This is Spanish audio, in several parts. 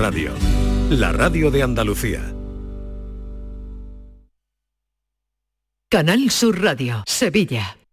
Radio, la radio de Andalucía. Canal Sur Radio, Sevilla.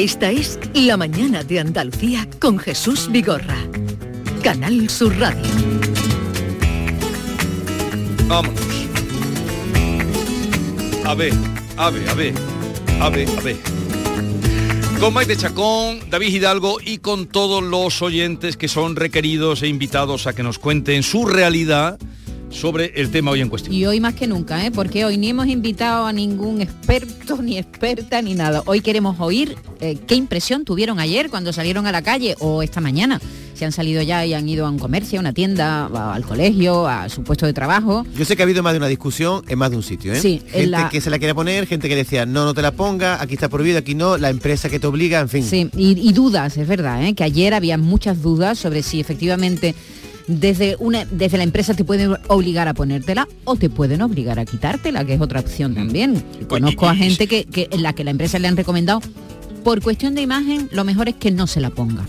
Esta es La Mañana de Andalucía con Jesús Vigorra. Canal Sur Radio. Vámonos. A ver, a ver, a ver, a ver, a ver. Con Maite Chacón, David Hidalgo y con todos los oyentes que son requeridos e invitados a que nos cuenten su realidad sobre el tema hoy en cuestión. Y hoy más que nunca, ¿eh? porque hoy ni hemos invitado a ningún experto, ni experta, ni nada. Hoy queremos oír eh, qué impresión tuvieron ayer cuando salieron a la calle o esta mañana. Si han salido ya y han ido a un comercio, a una tienda, a- al colegio, a su puesto de trabajo. Yo sé que ha habido más de una discusión en más de un sitio, ¿eh? Sí, en gente la- que se la quiere poner, gente que decía, no, no te la ponga, aquí está prohibido, aquí no, la empresa que te obliga, en fin. Sí, y, y dudas, es verdad, ¿eh? que ayer había muchas dudas sobre si efectivamente desde, una, desde la empresa te pueden obligar a ponértela o te pueden obligar a quitártela, que es otra opción también. Conozco a gente que, que en la que la empresa le han recomendado, por cuestión de imagen, lo mejor es que no se la ponga.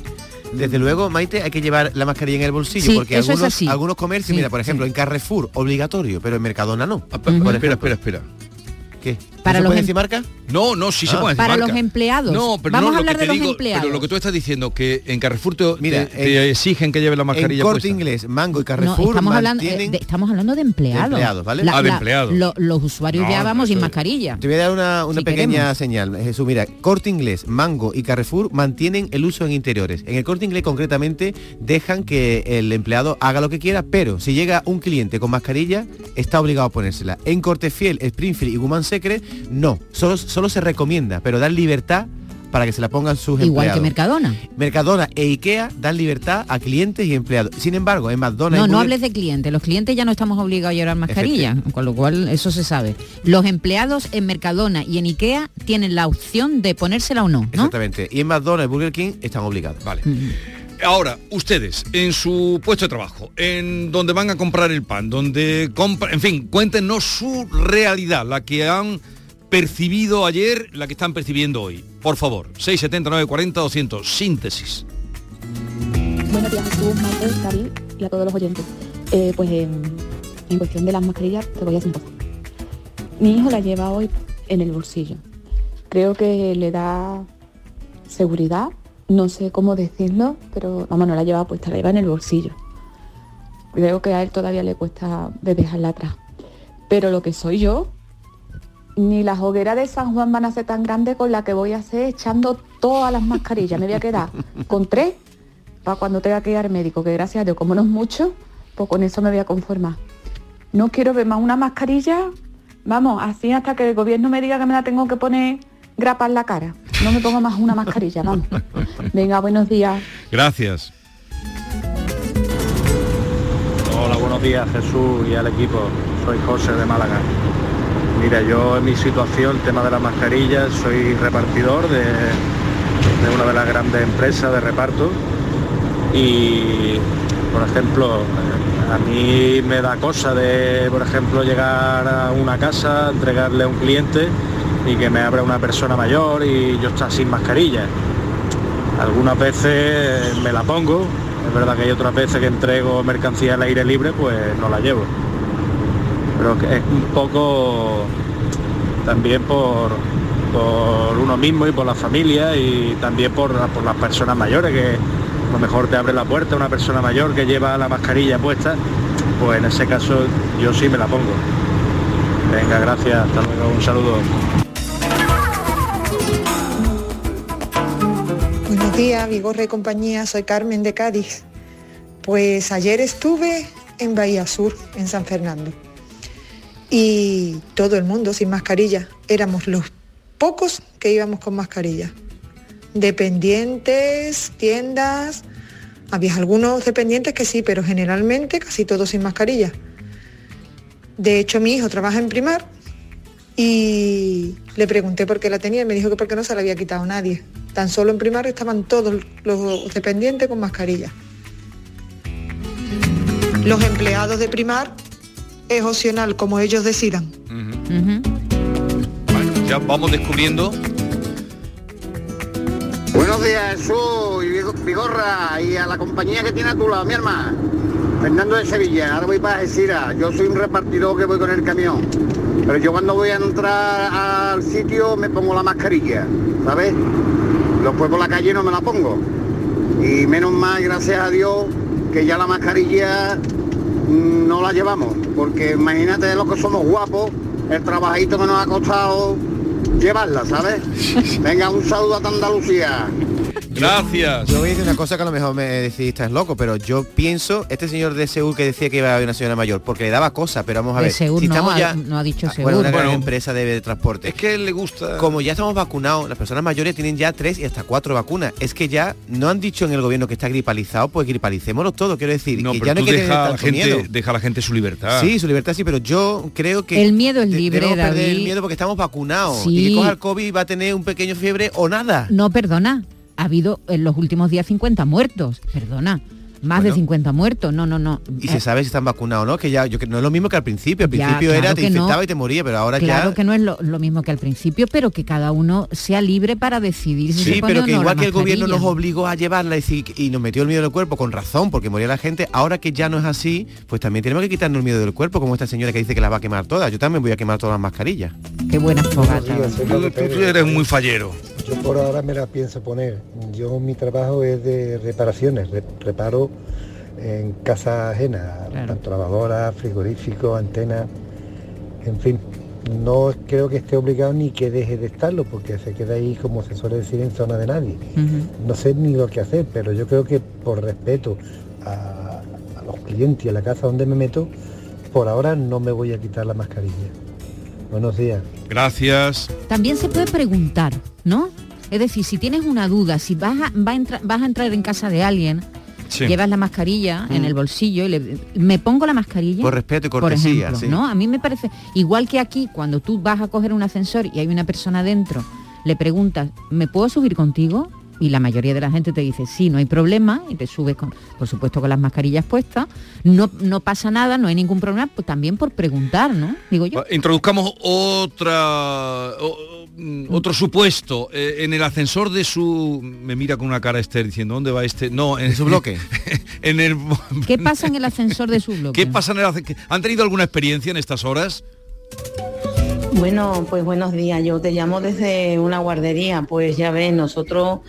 Desde luego, Maite, hay que llevar la mascarilla en el bolsillo, Sí, porque eso es algunos, así. algunos comercios, Sí, mira, por ejemplo, sí. en Carrefour, obligatorio, pero en Mercadona no. Ah, Por Espera, espera, espera. ¿Qué? Para ¿No se los puede em- decir marca? No, no, sí se Ah. puede decir Para marca. los empleados. No, pero Vamos no, a lo que hablar te de los digo- empleados. Pero lo que tú estás diciendo, que en Carrefour te, Mira, te- te en- exigen que lleves la mascarilla En Corte puesta. Inglés, Mango y No, Carrefour estamos hablando, eh, de, estamos hablando de empleados. De empleados, ¿vale? Ah, de empleados. lo- los usuarios No, ya vamos sin mascarilla. Te voy a dar una, una Si pequeña queremos. señal, Jesús. Mira, Corte Inglés, Mango y Carrefour mantienen el uso en interiores. En el Corte Inglés concretamente dejan que el empleado haga lo que quiera, pero si llega un cliente con mascarilla, está obligado a ponérsela. En Corte Fiel, Springfield y Woman Secret, no. Solo, solo se recomienda, pero dan libertad para que se la pongan sus Igual empleados. que Mercadona. Mercadona e Ikea dan libertad a clientes y empleados. Sin embargo, en McDonald's... No, no hables de clientes. Los clientes ya no estamos obligados a llevar mascarilla, con lo cual eso se sabe. Los empleados en Mercadona y en Ikea tienen la opción de ponérsela o no, ¿no? Exactamente. Y en McDonald's y Burger King están obligados. Vale. Ahora, ustedes, en su puesto de trabajo, en donde van a comprar el pan, donde compran, en fin, cuéntenos su realidad, la que han percibido ayer, la que están percibiendo hoy. Por favor, 679 40 200, síntesis. Buenos días, Jesús, Maite, David y a todos los oyentes. Eh, pues en, en cuestión de las mascarillas, te voy a decir. Mi hijo la lleva hoy en el bolsillo. Creo que le da seguridad, no sé cómo decirlo, pero vamos, no la lleva puesta, la lleva en el bolsillo. Creo que a él todavía le cuesta de dejarla atrás. Pero lo que soy yo, ni las hogueras de San Juan van a ser tan grandes con la que voy a hacer echando todas las mascarillas. Me voy a quedar con tres para cuando tenga que ir al médico, que gracias a Dios, como no es mucho, pues con eso me voy a conformar. No quiero ver más una mascarilla, vamos, así hasta que el gobierno me diga que me la tengo que poner grapa en la cara. No me pongo más una mascarilla, vamos. Venga, buenos días. Gracias. Hola, buenos días Jesús y al equipo. Soy José de Málaga. Mira, yo en mi situación, el tema de las mascarillas, soy repartidor de, una de las grandes empresas de reparto y, por ejemplo, a mí me da cosa de, por ejemplo, llegar a una casa, entregarle a un cliente y que me abra una persona mayor y yo estar sin mascarilla. Algunas veces me la pongo, es verdad que hay otras veces que entrego mercancía al aire libre, pues no la llevo. Pero es un poco también por, por uno mismo y por la familia y también por, por las personas mayores que a lo mejor te abre la puerta una persona mayor que lleva la mascarilla puesta, pues en ese caso yo sí me la pongo. Venga, gracias, hasta luego, un saludo. Buenos días, Vigorre y compañía, soy Carmen de Cádiz. Pues ayer estuve en Bahía Sur, en San Fernando. Y todo el mundo sin mascarilla. Éramos los pocos que íbamos con mascarilla. Dependientes, tiendas. Había algunos dependientes que sí, pero generalmente casi todos sin mascarilla. De hecho, mi hijo trabaja en primar y le pregunté por qué la tenía y me dijo que porque no se la había quitado nadie. Tan solo en primar estaban todos los dependientes con mascarilla. Los empleados de primar es opcional, como ellos decidan. Bueno, ya vamos descubriendo. Buenos días, Jesús y Vigo- Vigorra y a la compañía que tiene a tu lado, mi hermana. Fernando de Sevilla, ahora voy para Algeciras. Yo soy un repartidor que voy con el camión. Pero yo cuando voy a entrar al sitio me pongo la mascarilla, ¿sabes? Después por la calle no me la pongo. Y menos mal, gracias a Dios, que ya la mascarilla no la llevamos. Porque imagínate los que somos guapos, el trabajito que nos ha costado llevarla, ¿sabes? Venga, un saludo a Andalucía. Gracias. Yo voy a decir una cosa que a lo mejor me decís estás loco, pero yo pienso, este señor de Seúl que decía que iba a haber una señora mayor, porque le daba cosa, pero vamos a De ver. Seúl si no, estamos ha- ya, no ha dicho Ah, Seúl. Bueno, una gran Bueno. empresa de, de transporte. Es que le gusta. Como ya estamos vacunados, las personas mayores tienen ya tres y hasta cuatro vacunas. Es que ya no han dicho en el gobierno que está gripalizado, pues gripalicémoslo todo, quiero decir. No, que pero ya no hay tú que deja la gente, miedo. deja a la gente su libertad. Sí, su libertad sí, pero yo creo que El miedo es libre, debemos perder el David. miedo porque estamos vacunados. Sí. Y que coja el COVID va a tener un pequeño fiebre o nada. No, perdona. Ha habido en los últimos días 50 muertos. Perdona. Más de Bueno. 50 muertos. No, no, no. Y Eh, se sabe si están vacunados o no, que ya yo, que no es lo mismo que al principio. Al Ya, principio era claro te no. infectaba y te moría, pero ahora Claro ya. que no es lo, lo mismo que al principio, pero que cada uno sea libre para decidir si se Sí, pone pero o que no igual la que el gobierno nos obligó a llevarla y, nos metió el miedo del cuerpo con razón, porque moría la gente, ahora que ya no es así, pues también tenemos que quitarnos el miedo del cuerpo, como esta señora que dice que la va a quemar todas. Yo también voy a quemar todas las mascarillas. Qué buenas fogatas. Tú, tú- tú eres muy fallero. Yo por ahora me la pienso poner. Yo mi trabajo es de reparaciones, re- reparo en casas ajenas, tanto lavadoras, frigoríficos, antenas, en fin. No creo que esté obligado ni que deje de estarlo, porque se queda ahí, como se suele decir, en zona de nadie. No sé ni lo que hacer, pero yo creo que por respeto a, a los clientes y a la casa donde me meto, por ahora no me voy a quitar la mascarilla. Buenos días. Gracias. También se puede preguntar, ¿no? Es decir, si tienes una duda, si vas a, va a entra- vas a entrar en casa de alguien, Sí. llevas la mascarilla en Mm. el bolsillo y le, me pongo la mascarilla. Por respeto y por cortesía, ejemplo, sí. ¿no? A mí me parece, igual que aquí, cuando tú vas a coger un ascensor y hay una persona dentro, le preguntas, ¿me puedo subir contigo? Y la mayoría de la gente te dice, sí, no hay problema, y te subes, con, por supuesto, con las mascarillas puestas. No, no pasa nada, no hay ningún problema, pues también por preguntar, ¿no? Digo yo. Introduzcamos otra o- mm, otro supuesto. Eh, en el ascensor de su. Me mira con una cara Esther diciendo, ¿dónde va este? No, en su bloque. en el. ¿Qué pasa en el ascensor de su bloque? ¿Qué pasa en el ascensor? ¿Han tenido alguna experiencia en estas horas? Bueno, pues buenos días. Yo te llamo desde una guardería. Pues ya ves, nosotros,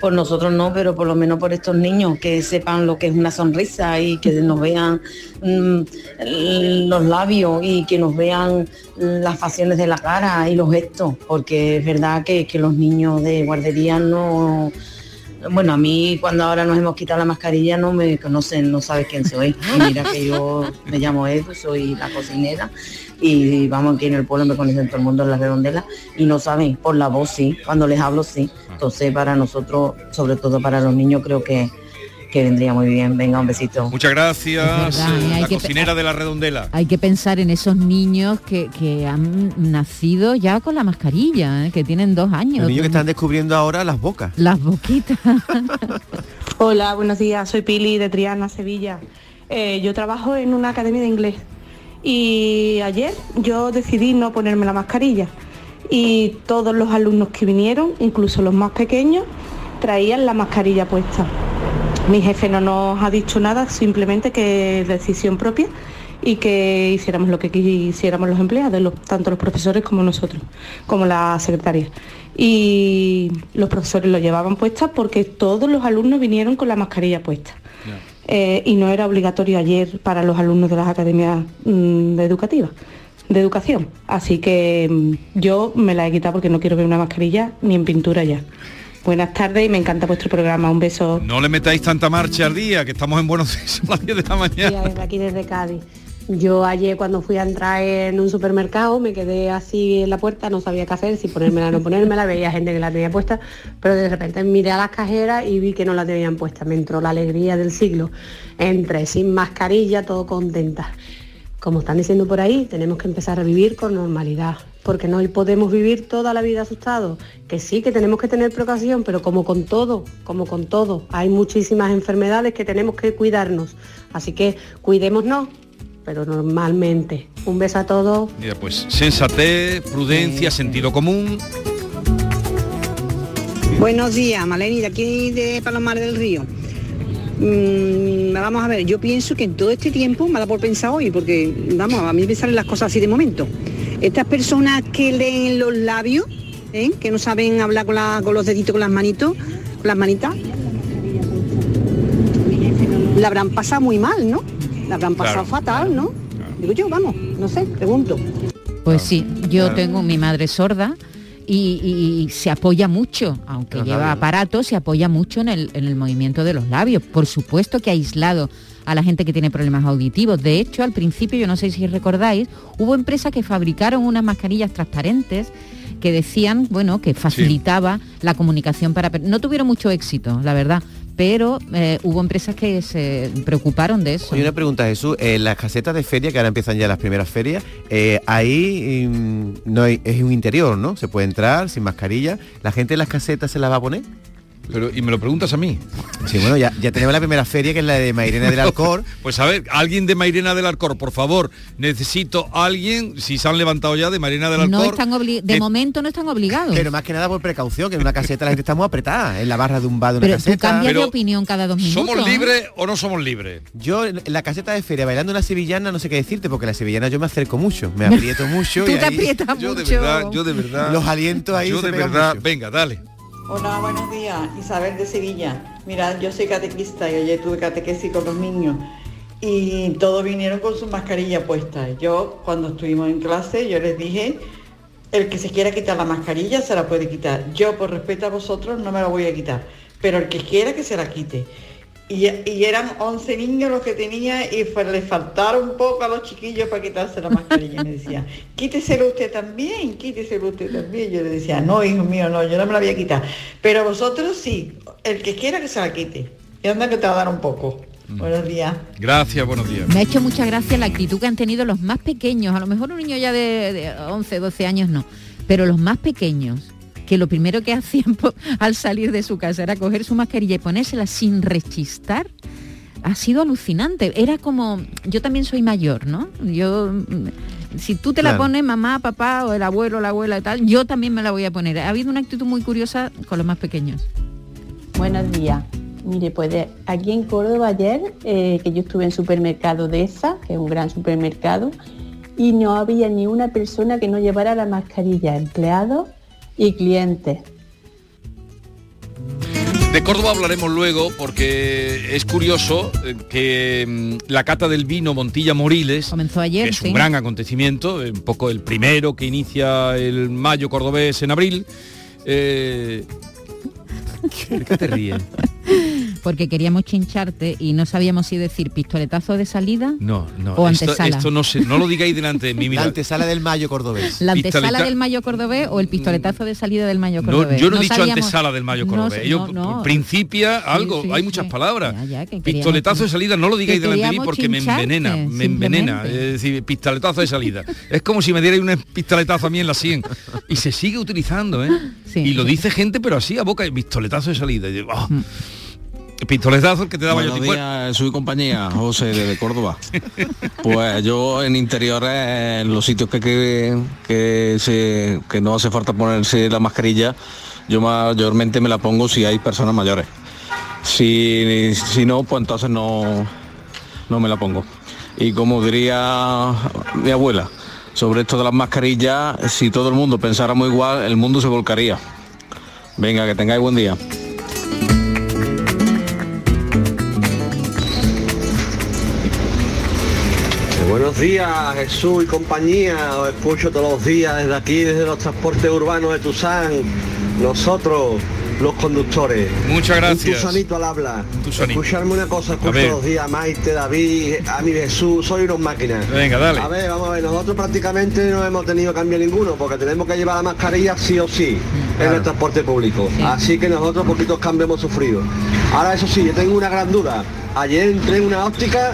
por nosotros no, pero por lo menos por estos niños que sepan lo que es una sonrisa y que nos vean mm, los labios y que nos vean las facciones de la cara y los gestos, porque es verdad que, que los niños de guardería no bueno, a mí cuando ahora nos hemos quitado la mascarilla no me conocen, no sabes quién soy. Mira que yo me llamo Edu, soy la cocinera y vamos aquí en el pueblo me conocen todo el mundo en la redondela y no saben, por la voz sí, cuando les hablo sí. Entonces para nosotros, sobre todo para los niños, creo que, que vendría muy bien. Venga, un besito. Muchas gracias, verdad, eh, la cocinera de la redondela. Hay que pensar en esos niños que, que han nacido ya con la mascarilla, ¿eh? que tienen dos años. Los niños que están descubriendo ahora las bocas. Las boquitas. Hola, buenos días. Soy Pili de Triana, Sevilla. Eh, yo trabajo en una academia de inglés y ayer yo decidí no ponerme la mascarilla y todos los alumnos que vinieron, incluso los más pequeños, traían la mascarilla puesta. Mi jefe no nos ha dicho nada, simplemente que es decisión propia y que hiciéramos lo que quisiéramos los empleados, tanto los profesores como nosotros, como la secretaria. Y los profesores lo llevaban puesta porque todos los alumnos vinieron con la mascarilla puesta. Eh, y no era obligatorio ayer para los alumnos de las academias mm, de educativas, de educación. Así que mm, yo me la he quitado porque no quiero ver una mascarilla ni en pintura ya. Buenas tardes y me encanta vuestro programa. Un beso. No le metáis tanta marcha al día, que estamos en Buenos Aires a las 10 de la mañana. aquí desde Cádiz. Yo ayer cuando fui a entrar en un supermercado me quedé así en la puerta, no sabía qué hacer, si ponérmela o no ponérmela, veía gente que la tenía puesta, pero de repente miré a las cajeras y vi que no la tenían puesta. Me entró la alegría del siglo. Entré sin mascarilla, todo contenta. Como están diciendo por ahí, tenemos que empezar a vivir con normalidad, porque no podemos vivir toda la vida asustados. Que sí, que tenemos que tener precaución, pero como con todo, como con todo, hay muchísimas enfermedades que tenemos que cuidarnos. Así que cuidémonos, pero normalmente. Un beso a todos. Mira, pues sensatez, prudencia, sentido común. Buenos días, Maleni, de aquí de Palomar del Río. Mm, vamos a ver, yo pienso que en todo este tiempo me da por pensar hoy, porque vamos, a mí me salen las cosas así de momento. Estas personas que leen los labios, ¿eh? que no saben hablar con, la- con los deditos, con las manitos, con las manitas, la habrán pasado muy mal, ¿no? La habrán pasado Claro, fatal, ¿no? Digo yo, vamos, no sé, pregunto. Pues sí, yo Claro. tengo mi madre sorda y, y- y se apoya mucho, aunque Los lleva labios. aparato, se apoya mucho en el, en el movimiento de los labios. Por supuesto que ha aislado a la gente que tiene problemas auditivos. De hecho, al principio, yo no sé si recordáis, hubo empresas que fabricaron unas mascarillas transparentes que decían, bueno, que facilitaba la comunicación para... No tuvieron mucho éxito, la verdad, pero eh, hubo empresas que se preocuparon de eso. Oye, una pregunta, Jesús. En las casetas de feria, que ahora empiezan ya las primeras ferias, eh, ahí mm, no hay- es un interior, ¿no? Se puede entrar sin mascarilla. ¿La gente en las casetas se las va a poner? Pero, y me lo preguntas a mí. Sí, bueno, ya, ya tenemos la primera feria, que es la de Mairena del Alcor. Pues a ver, alguien de Mairena del Alcor, por favor, necesito a alguien, si se han levantado ya de Mairena del Alcor. No están de que- momento no están obligados. Pero más que nada por precaución, que en una caseta la gente está muy apretada, en la barra de un bar de una Pero tú caseta. de opinión cada dos minutos. ¿Somos ¿eh? libres o no somos libres? Yo en la caseta de feria bailando una sevillana no sé qué decirte, porque la sevillana yo me acerco mucho, me aprieto mucho. Tú y te ahí aprietas Yo de verdad, yo de verdad. Los alientos ahí Yo se de verdad, mucho. venga, dale. Hola, buenos días. Isabel de Sevilla. Mira, yo soy catequista y ayer tuve catequesis con los niños y todos vinieron con su mascarilla puesta. Yo, cuando estuvimos en clase, yo les dije, el que se quiera quitar la mascarilla se la puede quitar. Yo, por respeto a vosotros, no me la voy a quitar, pero el que quiera que se la quite. Y, y eran 11 niños los que tenía y fue- les faltaron un poco a los chiquillos para quitarse la mascarilla. Y me decían, quíteselo usted también, quíteselo usted también. Yo le decía, no, hijo mío, no, yo no me la voy a quitar. Pero vosotros sí, el que quiera que se la quite. Y anda que te va a dar un poco. Buenos días. Gracias, buenos días. Me ha hecho mucha gracia la actitud que han tenido los más pequeños. A lo mejor un niño ya de, de 11, 12 años no. Pero los más pequeños, que lo primero que hacían al salir de su casa era coger su mascarilla y ponérsela sin rechistar, ha sido alucinante. Era como, yo también soy mayor, ¿no? Yo, mm, si tú te la pones, mamá, papá, o el abuelo, la abuela y tal, yo también me la voy a poner. Ha habido una actitud muy curiosa con los más pequeños. Buenos días. Mire, pues de- aquí en Córdoba ayer, eh, que yo estuve en supermercado de esa, que es un gran supermercado, y no había ni una persona que no llevara la mascarilla, empleados y clientes. De Córdoba hablaremos luego porque es curioso eh, que mm, la cata del vino Montilla Moriles comenzó ayer, que es sí. un gran acontecimiento, eh, un poco el primero que inicia el mayo cordobés en abril. Eh, ¿Qué te ríes? Porque queríamos chincharte y no sabíamos si decir pistoletazo de salida No, no. O esto, antesala. esto no, se, no lo digáis delante de mí. Mira, La antesala del Mayo cordobés. la antesala Pistoleta- del Mayo Cordobés o el pistoletazo de salida del Mayo no, Cordobés. yo no, he dicho sabíamos- antesala del Mayo Cordobés. sé, yo, no, no. principia algo, sí, hay muchas sí. palabras. Ya, ya, que queríamos Pistoletazo de salida, no lo digáis que delante de mí porque me envenena, me envenena. Es decir, pistoletazo de salida. es como si me dierais un pistoletazo a mí en la 100. Y se sigue utilizando, ¿eh? y lo dice gente, pero así a boca, pistoletazo de salida. Y ah, Mm. Pistoletazo que te daba yo Buenos tipo. días, soy compañía, José de Córdoba. Pues yo en interiores, en los sitios que, que, que se, que no hace falta ponerse la mascarilla, yo mayormente me la pongo si hay personas mayores. Si, si no, pues entonces no, no me la pongo. Y como diría mi abuela, sobre esto de las mascarillas, si todo el mundo pensáramos igual, el mundo se volcaría. Venga, que tengáis buen día. Buenos días, Jesús y compañía. Os escucho todos los días desde aquí, desde los transportes urbanos de Tuzán. Nosotros, los conductores. Muchas gracias. Un tusanito al habla. Tusanito. Escucharme una cosa, A escucho todos los días. Maite, David, a mi Jesús, soy unos máquinas. Venga, dale. A ver, vamos a ver, nosotros prácticamente no hemos tenido cambio ninguno, porque tenemos que llevar la mascarilla sí o sí en el transporte público. Así que nosotros poquitos cambios hemos sufrido. Ahora eso sí, yo tengo una gran duda. Ayer entré en una óptica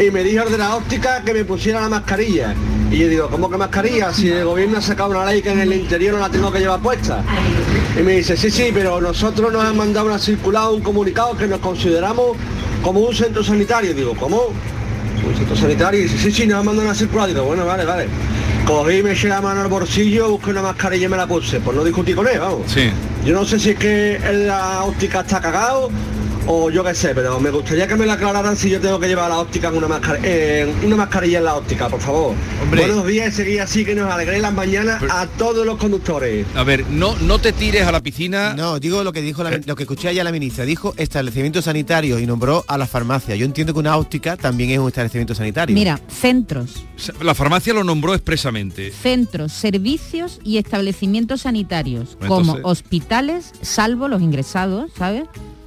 y me dijo el de la óptica que me pusiera la mascarilla. Y yo digo, ¿cómo que mascarilla? Si el gobierno ha sacado una ley que en el interior no la tengo que llevar puesta. Y me dice, sí, sí, pero nosotros nos han mandado una circular, un comunicado que nos consideramos como un centro sanitario. Digo, ¿cómo? Un centro sanitario. Y dice, sí, sí, nos han mandado una circular. Digo, bueno, vale, vale. Cogí, me eché la mano al bolsillo, busqué una mascarilla y me la puse. Pues no discutí con él, vamos. Sí. Yo no sé si es que en la óptica está cagado o yo qué sé, pero me gustaría que me lo aclararan si yo tengo que llevar la óptica en una, mascar- eh, una mascarilla en la óptica, por favor. Hombre. Buenos días y seguir así que nos alegréis las mañanas a todos los conductores. A ver, no, no te tires a la piscina. No, digo lo que dijo la- lo que escuché ayer la ministra. Dijo establecimiento sanitario y nombró a la farmacia. Yo entiendo que una óptica también es un establecimiento sanitario. Mira, centros, La farmacia lo nombró expresamente. centros, servicios y establecimientos sanitarios, como entonces- hospitales, salvo los ingresados, ¿sabes?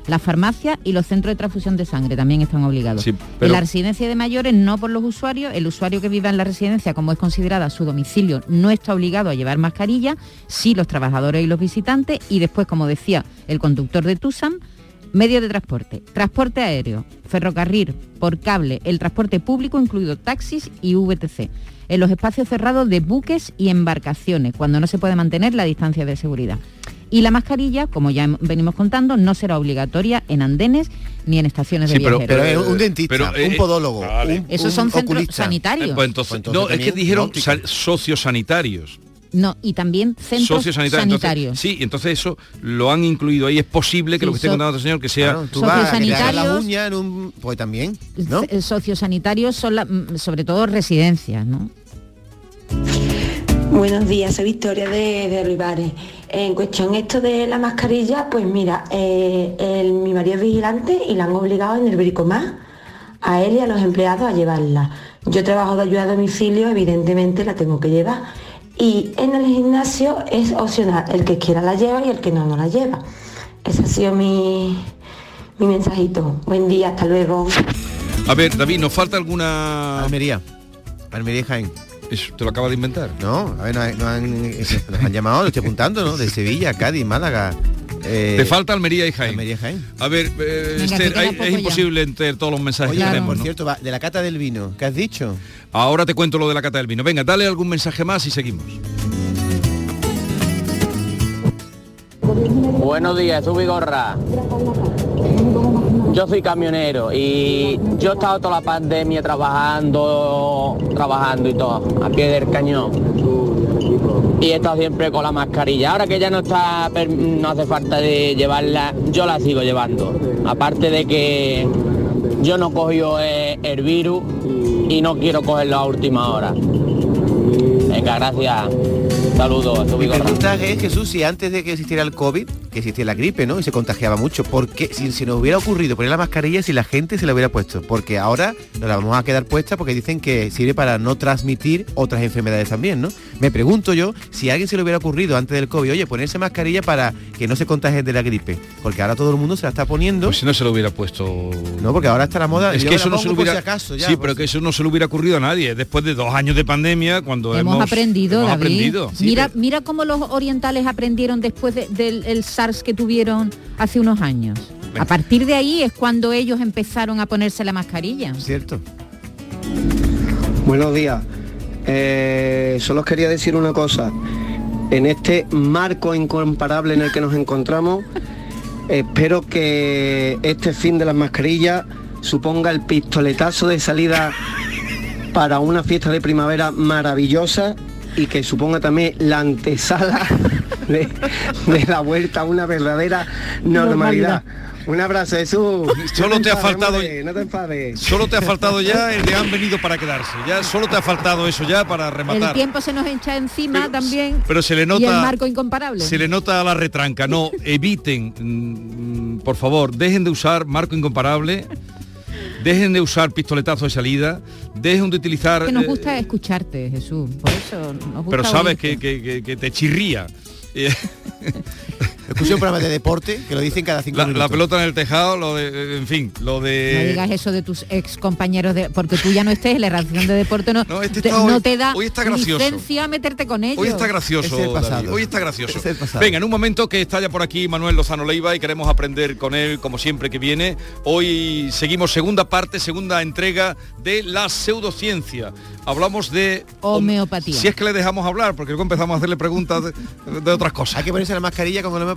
La farmacia y los centros de transfusión de sangre también están obligados. Sí, En pero- la residencia de mayores no por los usuarios, el usuario que viva en la residencia, como es considerada su domicilio, no está obligado a llevar mascarilla, sí los trabajadores y los visitantes, y después, como decía el conductor de TUSAM, medios de transporte, transporte aéreo, ferrocarril, por cable, el transporte público, incluido taxis y VTC, en los espacios cerrados de buques y embarcaciones, cuando no se puede mantener la distancia de seguridad. Y la mascarilla, como ya venimos contando, no será obligatoria en andenes ni en estaciones de Sí, pero- viajeros. pero, eh, un dentista, un eh, podólogo, vale. un- Esos son centros sanitarios. Eh, pues entonces, Pues entonces no, es que dijeron sociosanitarios. No, y también centros. Entonces, sanitarios. sí, entonces eso lo han incluido ahí. Es posible que Sí, lo que esté so- contando este señor que sea... Tú vas a que te hagan la uña en un... Pues también, ¿no? Sociosanitarios son la- mm, sobre todo residencias, ¿no? Buenos días, soy Victoria de, de Olivares. En cuestión esto de la mascarilla, pues mira, eh, el- mi marido es vigilante y la han obligado en el bricomás a él y a los empleados a llevarla. Yo trabajo de ayuda a domicilio, evidentemente la tengo que llevar. Y en el gimnasio es opcional, el que quiera la lleva y el que no, no la lleva. Ese ha sido mi, mi mensajito. Buen día, hasta luego. A ver, David, ¿nos falta alguna...? Almería. Almería Jaén. ¿Te lo acabas de inventar? No, a ver, nos, han- nos han, nos han llamado, lo estoy apuntando, ¿no? De Sevilla, Cádiz, Málaga. eh, Te falta Almería y Jaén. Almería y Jaén. A ver, eh, Venga, Esther, hay- es imposible entre todos los mensajes Oye, que tenemos, por ¿no? cierto, va, de la cata del vino, ¿qué has dicho? Ahora te cuento lo de la cata del vino. Venga, dale algún mensaje más y seguimos. Buenos días, soy Vigorra. Yo soy camionero y yo he estado toda la pandemia trabajando, trabajando y todo, a pie del cañón. Y he estado siempre con la mascarilla. Ahora que ya no está, no hace falta de llevarla, yo la sigo llevando. Aparte de que yo no cogió eh, el virus y no quiero cogerlo a última hora. Venga, gracias. Saludos a tu Mi pregunta es, Jesús, si antes de que existiera el COVID, que existía la gripe, ¿no? Y se contagiaba mucho, ¿por qué si se nos hubiera ocurrido poner la mascarilla si la gente se la hubiera puesto? Porque ahora nos la vamos a quedar puesta porque dicen que sirve para no transmitir otras enfermedades también, ¿no? Me pregunto yo si a alguien se le hubiera ocurrido antes del COVID, oye, ponerse mascarilla para que no se contagien de la gripe. Porque ahora todo el mundo se la está poniendo. Pues si no se lo hubiera puesto. No, porque ahora está la moda. Es yo que eso no se lo hubiera. si acaso, ya, sí, pero que eso no se lo hubiera ocurrido a nadie. Después de dos años de pandemia, cuando hemos, Hemos, aprendido, hemos David. aprendido. Sí, mira, mira cómo los orientales aprendieron después de- del el SARS que tuvieron hace unos años. A partir de ahí es cuando ellos empezaron a ponerse la mascarilla. Cierto. Buenos días. Eh, solo os quería decir una cosa. En este marco incomparable en el que nos encontramos, espero que este fin de las mascarillas suponga el pistoletazo de salida para una fiesta de primavera maravillosa y que suponga también la antesala de, de la vuelta a una verdadera normalidad. Un abrazo, Jesús. Solo No te ha faltado- hombre, No te enfades. Solo te ha faltado ya el de han venido para quedarse. Ya solo te ha faltado eso ya para El rematar. tiempo se nos echa encima también. pero se le y el nota- marco incomparable. Se le nota a la retranca. No, eviten, mm, por favor, dejen de usar marco incomparable. Dejen de usar pistoletazo de salida, dejen de utilizar... que nos eh, gusta escucharte, Jesús. Por eso nos gusta pero sabes que te chirría. Eh, Escuché un programa de deporte que lo dicen cada cinco la, minutos. la pelota en el tejado, lo de, en fin, lo No de... digas eso de tus ex compañeros de porque tú ya no estés en la redacción de deporte no, te, está hoy- no te da hoy está gracioso. licencia a meterte con ellos. Hoy está gracioso, Es el pasado. David, Hoy está gracioso. Es el pasado. Venga, en un momento que está ya por aquí Manuel Lozano Leiva y queremos aprender con él, como siempre que viene. Hoy seguimos segunda parte, segunda entrega de la pseudociencia. Hablamos de Homeopatía. Si es que le dejamos hablar, porque luego empezamos a hacerle preguntas de, de otras cosas. ¿Hay que ponerse la mascarilla con el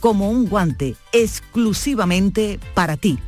como un guante exclusivamente para ti.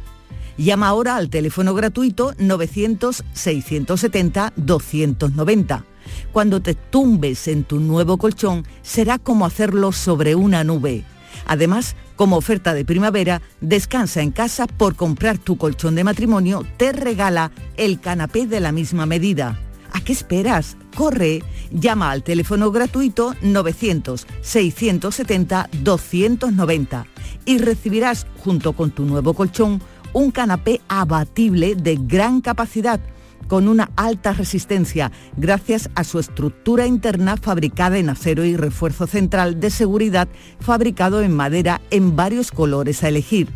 Llama ahora al teléfono gratuito 900-670-290. Cuando te tumbes en tu nuevo colchón, será como hacerlo sobre una nube. Además, como oferta de primavera, descansa en casa por comprar tu colchón de matrimonio, te regala el canapé de la misma medida. ¿A qué esperas? Corre, llama al teléfono gratuito 900-670-290 y recibirás junto con tu nuevo colchón un canapé abatible de gran capacidad con una alta resistencia gracias a su estructura interna fabricada en acero y refuerzo central de seguridad fabricado en madera en varios colores a elegir,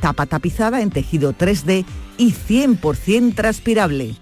tapa tapizada en tejido 3D y 100% transpirable.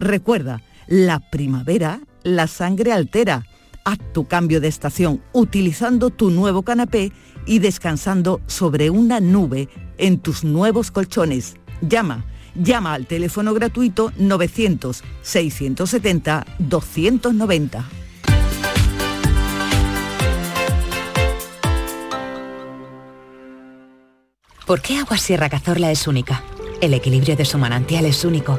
Recuerda, la primavera la sangre altera. Haz tu cambio de estación utilizando tu nuevo canapé y descansando sobre una nube en tus nuevos colchones. Llama, llama al teléfono gratuito 900-670-290. ¿Por qué Agua Sierra Cazorla es única? El equilibrio de su manantial es único,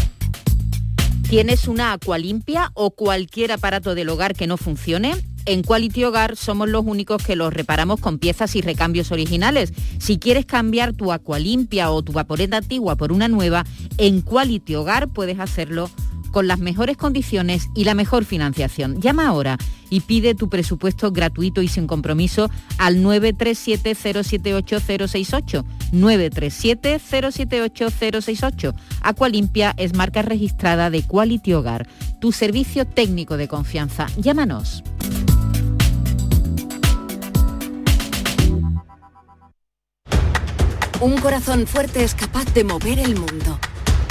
¿Tienes una agua limpia o cualquier aparato del hogar que no funcione? En Quality Hogar somos los únicos que los reparamos con piezas y recambios originales. Si quieres cambiar tu agua limpia o tu vaporeta antigua por una nueva, en Quality Hogar puedes hacerlo con las mejores condiciones y la mejor financiación. Llama ahora y pide tu presupuesto gratuito y sin compromiso al 937-078-068. 937-078-068. Aqualimpia es marca registrada de Quality Hogar, tu servicio técnico de confianza. Llámanos. Un corazón fuerte es capaz de mover el mundo.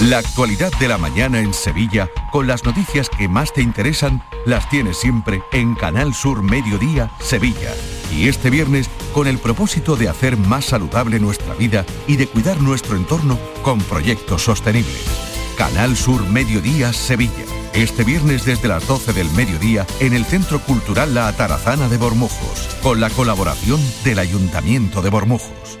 La actualidad de la mañana en Sevilla, con las noticias que más te interesan, las tienes siempre en Canal Sur Mediodía, Sevilla. Y este viernes, con el propósito de hacer más saludable nuestra vida y de cuidar nuestro entorno con proyectos sostenibles. Canal Sur Mediodía, Sevilla. Este viernes desde las 12 del mediodía en el Centro Cultural La Atarazana de Bormujos, con la colaboración del Ayuntamiento de Bormujos.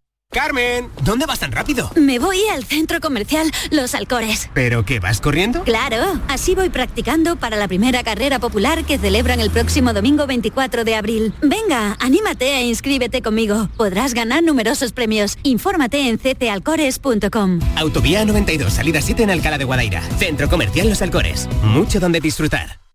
Carmen, ¿dónde vas tan rápido? Me voy al centro comercial Los Alcores. ¿Pero qué, vas corriendo? Claro, así voy practicando para la primera carrera popular que celebran el próximo domingo 24 de abril. Venga, anímate e inscríbete conmigo. Podrás ganar numerosos premios. Infórmate en ctalcores.com. Autovía 92, salida 7 en Alcalá de Guadaira. Centro comercial Los Alcores. Mucho donde disfrutar.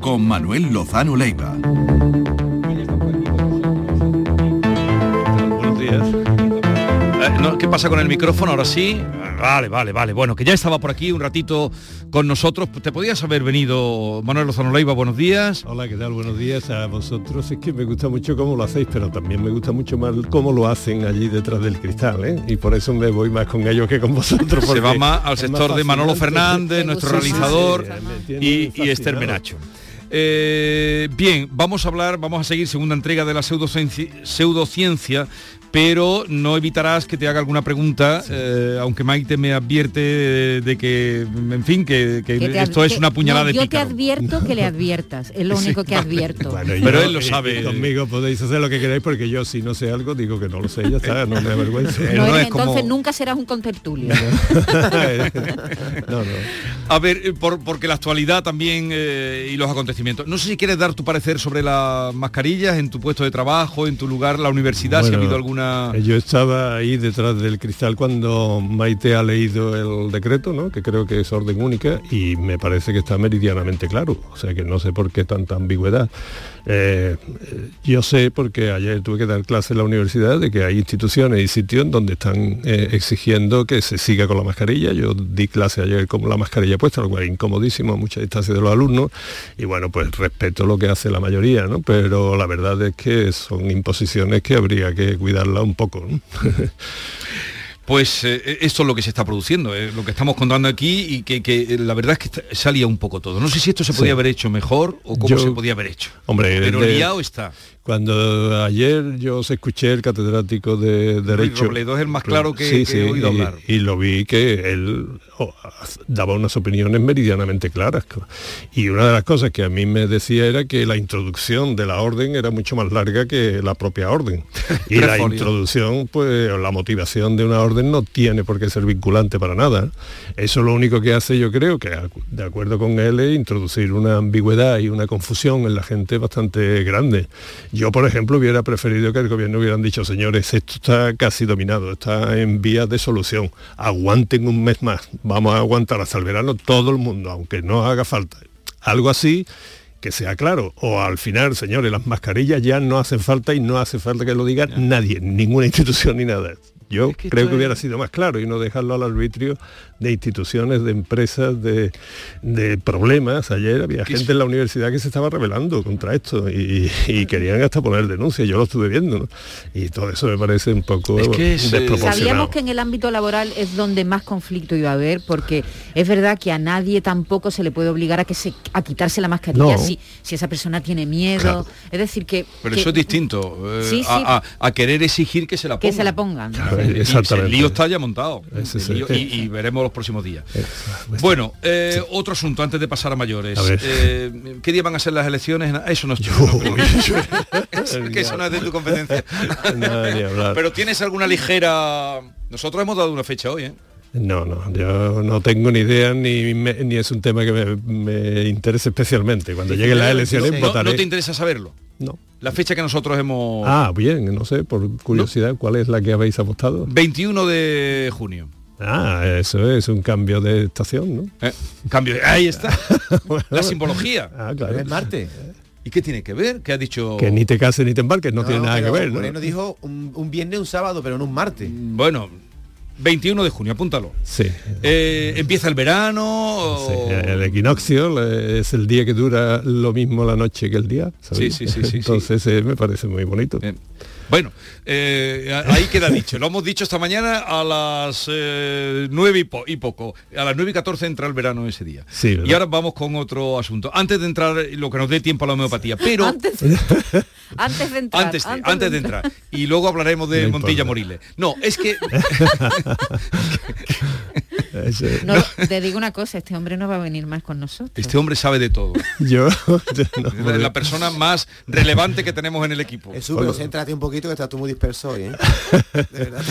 con Manuel Lozano Leiva. Buenos días. Eh, no, ¿Qué pasa con el micrófono? Ahora sí. Vale, vale, vale. Bueno, que ya estaba por aquí un ratito con nosotros. ¿Te podías haber venido, Manuel Lozano Leiva? Buenos días. Hola, ¿qué tal? Buenos días a vosotros. Es que me gusta mucho cómo lo hacéis, pero también me gusta mucho más cómo lo hacen allí detrás del cristal, ¿eh? Y por eso me voy más con ellos que con vosotros. Se va más al sector más de Manolo. Fernández, nuestro Sí, sí, sí, realizador, y, y Esther. Menacho. Eh, bien, vamos a hablar, vamos a seguir segunda entrega de la pseudociencia, pseudociencia pero no evitarás que te haga alguna pregunta, eh, aunque Maite me advierte de, de que, en fin, que, que Que te esto es una puñalada no, de Yo te advierto que le adviertas, es lo Sí, único que vale. advierto. Bueno, Pero yo- él lo sabe. y conmigo podéis hacer lo que queráis porque yo si no sé algo digo que no lo sé, ya está, no me avergüenzo. No eres- entonces nunca serás un contertulio. no, no. A ver, eh, por- porque la actualidad también eh, y los acontecimientos. No sé si quieres dar tu parecer sobre las mascarillas en tu puesto de trabajo, en tu lugar, la universidad, si ha habido alguna... eh, Yo estaba ahí detrás del cristal cuando Maite ha leído el decreto, ¿no? que creo que es orden única, y me parece que está meridianamente claro. O sea que no sé por qué tanta ambigüedad. Eh, yo sé, porque ayer tuve que dar clase en la universidad, de que hay instituciones y sitios en donde están eh, exigiendo que se siga con la mascarilla. Yo di clase ayer con la mascarilla puesta, lo cual incomodísimo a mucha distancia de los alumnos. Y bueno, pues respeto lo que hace la mayoría, ¿no? Pero la verdad es que son imposiciones que habría que cuidarla un poco. Pues eh, esto es lo que se está produciendo, eh, lo que estamos contando aquí y que, que, eh, la verdad es que salía un poco todo. No sé si esto se podía Sí. haber hecho mejor o cómo Yo- se podía haber hecho. Hombre, Pero de- liado está. Cuando ayer yo os escuché el catedrático de Derecho... Robledo es el más claro que- Sí, que he sí, oído y, hablar. y lo vi que él oh, daba unas opiniones meridianamente claras. Y una de las cosas que a mí me decía era que la introducción de la orden era mucho más larga que la propia orden. Y la introducción, pues la motivación de una orden no tiene por qué ser vinculante para nada. Eso lo único que hace, yo creo, que de acuerdo con él, es introducir una ambigüedad y una confusión en la gente bastante grande. Yo, por ejemplo, hubiera preferido que el gobierno hubieran dicho, señores, esto está casi dominado, está en vías de solución, aguanten un mes más, vamos a aguantar hasta el verano todo el mundo, aunque no haga falta. Algo así que sea claro. O al final, señores, las mascarillas ya no hacen falta y no hace falta que lo diga nadie, ninguna institución ni nada. Yo que creo que hubiera es- sido más claro y no dejarlo al arbitrio de instituciones, de empresas, de, de problemas. Ayer había Que gente en la universidad que se estaba rebelando contra esto y, y querían hasta poner denuncias. Yo lo estuve viendo. ¿no? Y todo eso me parece un poco Es que es, eh, desproporcionado. Sabíamos que en el ámbito laboral es donde más conflicto iba a haber, porque es verdad que a nadie tampoco se le puede obligar a que se a quitarse la mascarilla No. si, si esa persona tiene miedo. Claro. Es decir que, Pero que- eso es distinto. eh, Sí, sí. A, a- a querer exigir que se la que pongan. se la pongan. Claro, Exactamente. El lío está ya montado. Es lío- y, y veremos los próximos días. pues Bueno, eh, otro asunto antes de pasar a mayores. A. Eh, ¿Qué día van a ser las elecciones? Eso no es no, Eso- que eso no es de tu competencia. Pero tienes alguna ligera. Nosotros hemos dado una fecha hoy, ¿eh? No, no, yo no tengo ni idea ni, me- ni es un tema que me, me interese especialmente. Cuando lleguen las elecciones no, votaré. ¿No te interesa saberlo? No. La fecha que nosotros hemos... Ah, bien, no sé, por curiosidad, ¿cuál es la que habéis apostado? 21 de junio. Ah, eso es un cambio de estación, ¿no? Eh, Cambio. Ahí está. La simbología. Ah, claro. Es Marte. ¿Y qué tiene que ver? ¿Qué ha dicho? Que ni te cases ni te embarques, no, tiene nada que ver, ¿no? Moreno dijo un, un viernes, un sábado, pero no un martes. Bueno, 21 de junio, apúntalo. Sí. Eh, ¿Empieza el verano? Sí, el equinoccio es el día que dura lo mismo la noche que el día. Sí, sí, sí, sí, sí. Entonces eh, me parece muy bonito. Bien. Bueno, eh, ahí queda dicho. Lo hemos dicho esta mañana a las eh, 9 y, po- y poco. A las 9 y 14 entra el verano ese día. Sí, y ahora vamos con otro asunto. Antes de entrar, lo que nos dé tiempo a la homeopatía. Pero Antes, antes de entrar. antes de, antes de entrar. Y luego hablaremos de No Montilla importa. Moriles. No, es que Ese- No, te digo una cosa, este hombre no va a venir más con nosotros. este hombre sabe de todo. yo Es la persona más relevante que tenemos en el equipo. Jesús, pero céntrate un poquito que estás tú muy disperso hoy, ¿eh? De verdad.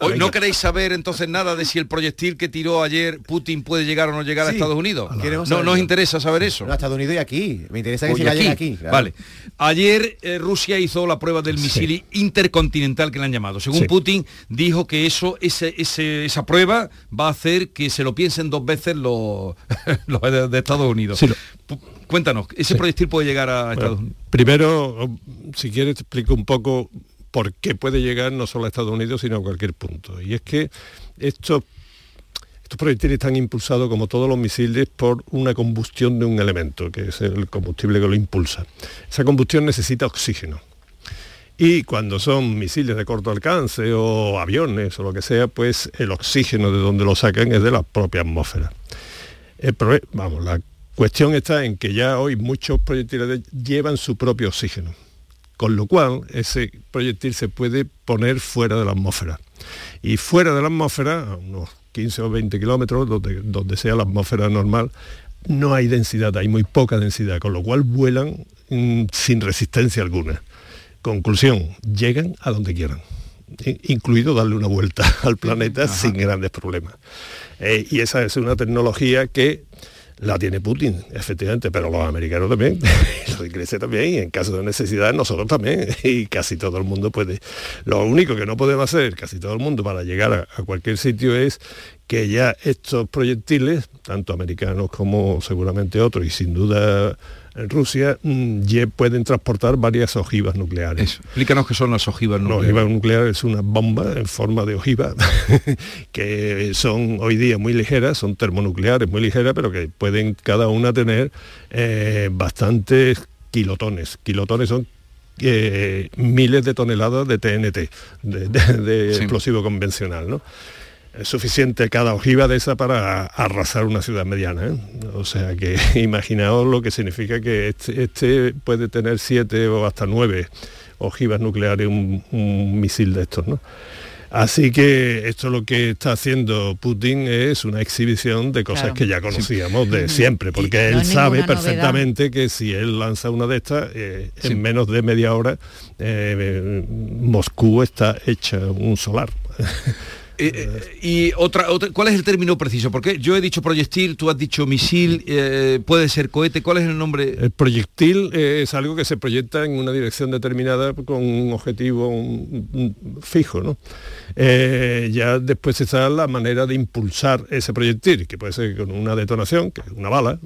Hoy no queréis saber entonces nada de si el proyectil que tiró ayer Putin puede llegar o no llegar a. Estados Unidos. No, saberlo. nos interesa saber eso. No, a Estados Unidos y aquí. Me interesa que Hoy se aquí. aquí. claro. Vale. Ayer eh, Rusia hizo la prueba del misil intercontinental que le han llamado. Según Sí. Putin, dijo que eso, ese, ese- esa prueba va a hacer que se lo piensen dos veces los, los de, de Estados Unidos. Sí, lo- Pu- Cuéntanos, ¿ese proyectil puede llegar a Bueno, Estados Unidos? primero, si quieres, te explico un poco por qué puede llegar no solo a Estados Unidos, sino a cualquier punto. Y es que estos, estos proyectiles están impulsados, como todos los misiles, por una combustión de un elemento, que es el combustible que lo impulsa. Esa combustión necesita oxígeno. Y cuando son misiles de corto alcance o aviones o lo que sea, pues el oxígeno de donde lo sacan es de la propia atmósfera. El vamos, la cuestión está en que ya hoy muchos proyectiles llevan su propio oxígeno. Con lo cual, ese proyectil se puede poner fuera de la atmósfera. Y fuera de la atmósfera, a unos 15 o 20 kilómetros, donde, donde sea la atmósfera normal, no hay densidad, hay muy poca densidad, con lo cual vuelan mm, sin resistencia alguna. Conclusión, llegan a donde quieran, incluido darle una vuelta al planeta sin grandes problemas. Eh, y esa es una tecnología que la tiene Putin, efectivamente, pero los americanos también, los ingleses también, y en caso de necesidad nosotros también, y casi todo el mundo puede. Lo único que no podemos hacer, casi todo el mundo, para llegar a, a cualquier sitio es que ya estos proyectiles, tanto americanos como seguramente otros, y sin duda en Rusia, mm, ya pueden transportar varias ojivas nucleares. Explícanos qué son las ojivas nucleares. ojiva nuclear es una bomba en forma de ojiva que son hoy día muy ligeras, son termonucleares muy ligeras, pero que pueden cada una tener eh, bastantes kilotones. Kilotones son eh, miles de toneladas de TNT, de, de- de Sí. explosivo convencional, ¿no? Es suficiente cada ojiva de esa para arrasar una ciudad mediana. ¿eh? O sea que imaginaos lo que significa que este, este puede tener siete o hasta nueve ojivas nucleares, un, un misil de estos. ¿no? Así que esto lo que está haciendo Putin es una exhibición de cosas Claro. que ya conocíamos de siempre, porque no él sabe novedad. perfectamente que si él lanza una de estas, eh, Sí. en menos de media hora, eh, Moscú está hecha un solar. Eh, eh, y otra, otra, ¿cuál es el término preciso? Porque yo he dicho proyectil, tú has dicho misil, eh, puede ser cohete, ¿cuál es el nombre? El proyectil eh, es algo que se proyecta en una dirección determinada con un objetivo un- un fijo. ¿no? Ya después está la manera de impulsar ese proyectil, que puede ser con una detonación, que es una bala,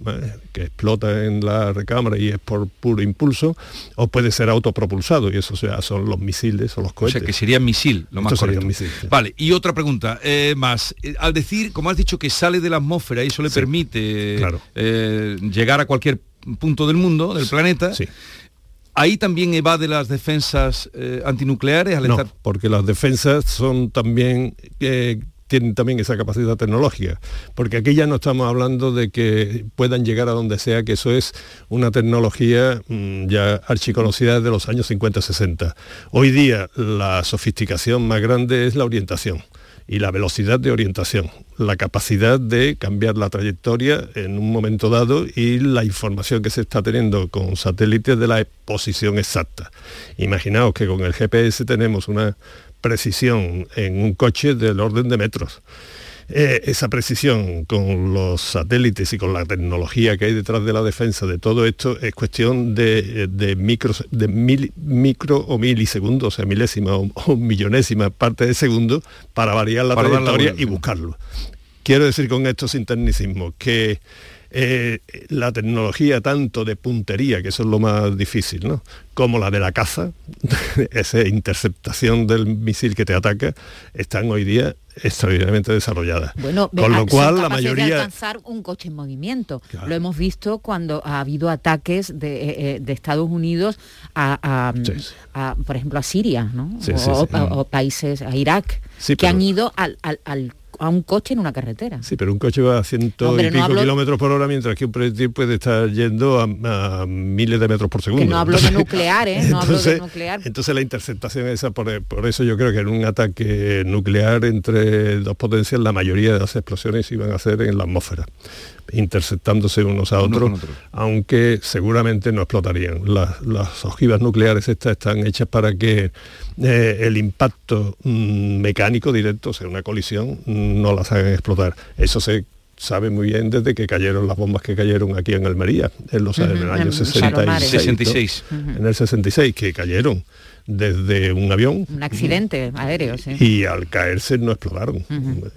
que explota en la recámara y es por puro impulso, o puede ser autopropulsado, y eso ya son los misiles o los O cohetes. sea, que sería misil, lo más Esto correcto. un misil, sí. Vale, y otra pregunta eh, más. Eh, al decir, como has dicho, que sale de la atmósfera y eso le Sí. permite Claro. eh, llegar a cualquier punto del mundo, del planeta, Sí. ahí también evade las defensas eh, antinucleares al No, estar... porque las defensas son también eh, tienen también esa capacidad tecnológica, porque aquí ya no estamos hablando de que puedan llegar a donde sea, que eso es una tecnología mm, ya archiconocida desde los años 50-60. Hoy día la sofisticación más grande es la orientación y la velocidad de orientación, la capacidad de cambiar la trayectoria en un momento dado y la información que se está teniendo con satélites de la posición exacta. Imaginaos que con el GPS tenemos una precisión en un coche del orden de metros. Eh, esa precisión con los satélites y con la tecnología que hay detrás de la defensa de todo esto es cuestión de, de micros, de mil- micro o milisegundos, o sea, milésima o, o millonésima parte de segundo para variar la Para dar la trayectoria y buscarlo. Quiero decir con esto sin tecnicismo que eh, la tecnología tanto de puntería, que eso es lo más difícil, ¿no? como la de la caza, esa interceptación del misil que te ataca, están hoy día extraordinariamente desarrolladas. Bueno, Con lo cual la capaces de mayoría... alcanzar un coche en movimiento. Lo hemos visto cuando ha habido ataques de, eh, eh, de Estados Unidos a, a- a, por ejemplo, a Siria, ¿no? Sí, o, países, a Irak, que pero- han ido al- al- al- a un coche en una carretera. Sí, pero un coche va a ciento Hombre, y no pico hablo- kilómetros por hora, mientras que un proyectil puede estar yendo a, a miles de metros por segundo. Que no hablo de nuclear, ¿eh? No hablo de entonces, nuclear. entonces la interceptación esa, por, por eso yo creo que en un ataque nuclear entre dos potencias, la mayoría de las explosiones iban a ser en la atmósfera, interceptándose unos a otros, otro. aunque seguramente no explotarían. Las, las ojivas nucleares estas están hechas para que eh, el impacto mm, mecánico directo, o sea, una colisión, mm, no las hagan explotar. Eso se sabe muy bien desde que cayeron las bombas que cayeron aquí en Almería, en los en el Ujú, año en 66. Palomares. ¿no? 66. En el 66, que cayeron desde un avión Un accidente aéreo, sí. y al caerse no explotaron.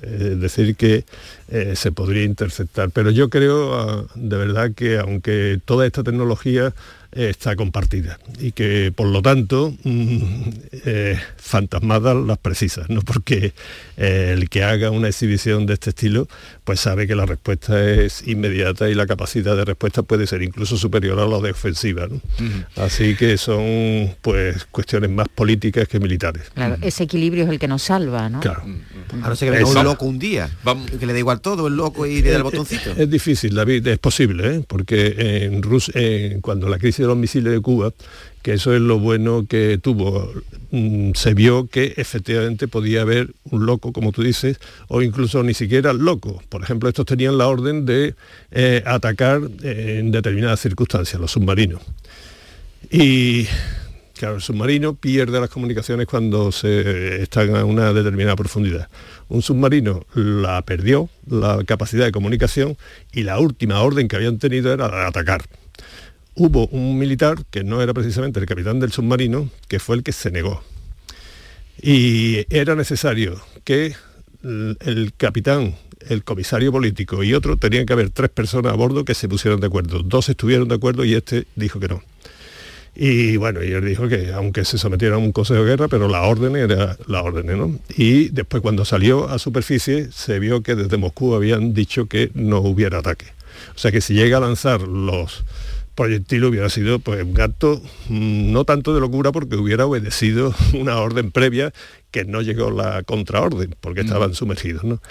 Es decir, que eh, se podría interceptar. Pero yo creo ah, de verdad que aunque toda esta tecnología eh, está compartida y que por lo tanto mm, eh, fantasmadas las precisas, ¿no? porque el que haga una exhibición de este estilo pues sabe que la respuesta es inmediata y la capacidad de respuesta puede ser incluso superior a la de ofensiva. ¿no? Así que son pues cuestiones más políticas que militares. Claro, ese equilibrio es el que nos salva, ¿no? Claro. A no ser que venga un loco un día, que le da igual todo, el loco y le da el botoncito. Es, difícil, David, es posible, ¿eh? porque en Rusia, cuando la crisis de los misiles de Cuba, que eso es lo bueno que tuvo. Mm, se vio que efectivamente podía haber un loco, como tú dices, o incluso ni siquiera loco. Por ejemplo, estos tenían la orden de eh, atacar en determinadas circunstancias, los submarinos. Y claro, el submarino pierde las comunicaciones cuando se están a una determinada profundidad. Un submarino la perdió, la capacidad de comunicación, y la última orden que habían tenido era atacar hubo un militar, que no era precisamente el capitán del submarino, que fue el que se negó. Y era necesario que el capitán, el comisario político y otro, tenían que haber tres personas a bordo que se pusieran de acuerdo. Dos estuvieron de acuerdo y este dijo que no. Y bueno, y él dijo que aunque se sometiera a un consejo de guerra, pero la orden era la orden, ¿no? Y después cuando salió a superficie se vio que desde Moscú habían dicho que no hubiera ataque. O sea que si llega a lanzar los proyectil hubiera sido pues un acto mm, no tanto de locura porque hubiera obedecido una orden previa que no llegó la contraorden porque mm. estaban sumergidos. ¿no?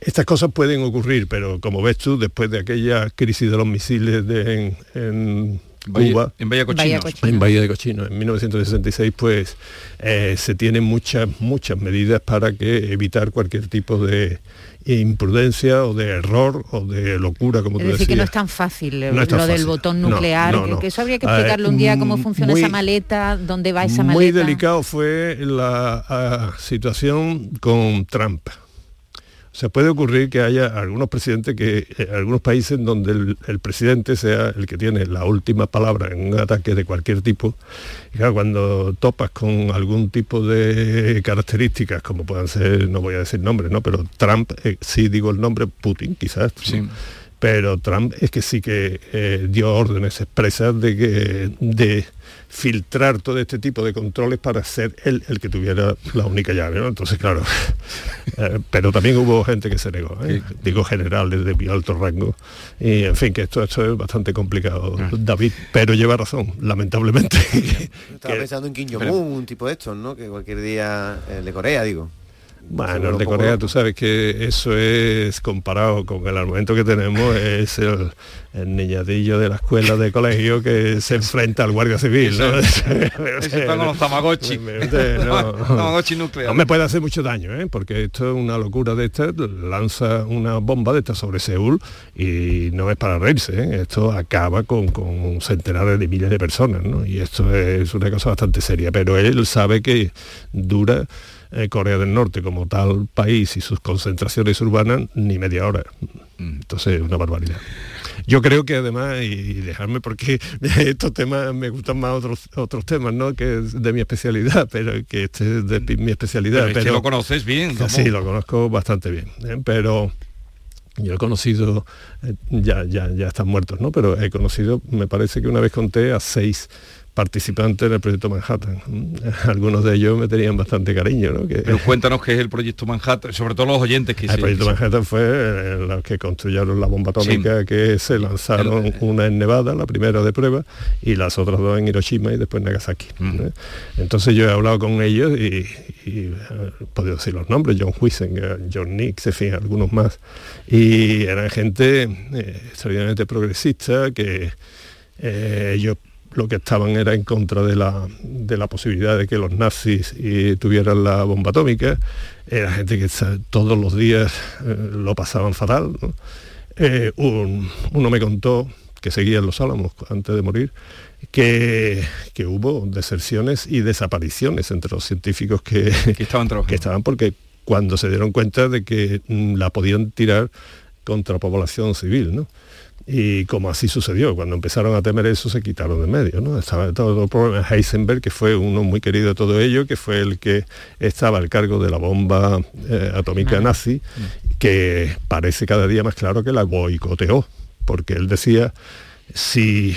Estas cosas pueden ocurrir, pero como ves tú, después de aquella crisis de los misiles de, en, Cuba, en Bahía Cochino. En Bahía de Cochino, en 1966, pues eh, se tienen muchas, muchas medidas para que evitar cualquier tipo de, imprudencia o de error o de locura, como es tú decir, que no es tan fácil lo del botón nuclear, que, eso habría que explicarle un día cómo funciona esa maleta, dónde va esa maleta. Muy delicado fue la ah, situación con Trump se puede ocurrir que haya algunos presidentes que, eh, algunos países donde el, presidente sea el que tiene la última palabra en un ataque de cualquier tipo. Y cuando topas con algún tipo de características, como puedan ser, no voy a decir nombres, ¿no? Pero Trump, eh, sí digo el nombre, Putin quizás. Sí. Pero Trump es que sí que eh, dio órdenes expresas de que de filtrar todo este tipo de controles para ser él el que tuviera la única llave. ¿no? Entonces, claro, eh, pero también hubo gente que se negó, ¿eh? digo generales de muy alto rango. Y en fin, que esto, esto es bastante complicado, ah. David, pero lleva razón, lamentablemente. Estaba pensando en Kim Jong-un, un tipo de estos, ¿no? Que cualquier día, el de Corea, digo. Bueno, el de Corea, tú sabes que eso es comparado con el argumento que tenemos, es el, niñadillo de la escuela de colegio que se enfrenta al guardia civil. ¿no? los tamagotchi. No, me puede hacer mucho daño, ¿eh? porque esto es una locura de esta, lanza una bomba de esta sobre Seúl y no es para reírse, ¿eh? esto acaba con, con, centenares de miles de personas, ¿no? y esto es una cosa bastante seria, pero él sabe que dura eh, Corea del Norte como tal país y sus concentraciones urbanas ni media hora. Mm. Entonces, una barbaridad. Yo creo que además, y dejarme porque estos temas me gustan más otros otros temas, ¿no? Que es de mi especialidad, pero que este es de mi especialidad. Pero, pero lo conoces bien. Sí, lo conozco bastante bien. ¿eh? Pero yo he conocido, eh, ya, ya, ya están muertos, ¿no? Pero he conocido, me parece que una vez conté a seis participantes del proyecto Manhattan. Algunos de ellos me tenían bastante cariño. ¿no? Pero cuéntanos qué es el proyecto Manhattan, sobre todo los oyentes que El proyecto Manhattan fue eh, los que construyeron la bomba atómica que se lanzaron una en Nevada, la primera de prueba, y las otras dos en Hiroshima y después en Nagasaki. ¿eh? Entonces yo he hablado con ellos y, he podido decir los nombres, John Huizenga, John Nix, en fin, algunos más. Y eran gente eh, extraordinariamente progresista que ellos lo que estaban era en contra de la, de la posibilidad de que los nazis tuvieran la bomba atómica. Era gente que todos los días eh, lo pasaban fatal. Eh, uno me contó que seguía en los Álamos antes de morir, que, que, hubo deserciones y desapariciones entre los científicos que, estaban trabajando. que estaban porque cuando se dieron cuenta de que mm, la podían tirar contra población civil. ¿no? Y como así sucedió, cuando empezaron a temer eso se quitaron de medio. ¿no? Estaba todo el problema Heisenberg, que fue uno muy querido de todo ello, que fue el que estaba al cargo de la bomba eh, atómica nazi, que parece cada día más claro que la boicoteó, porque él decía, si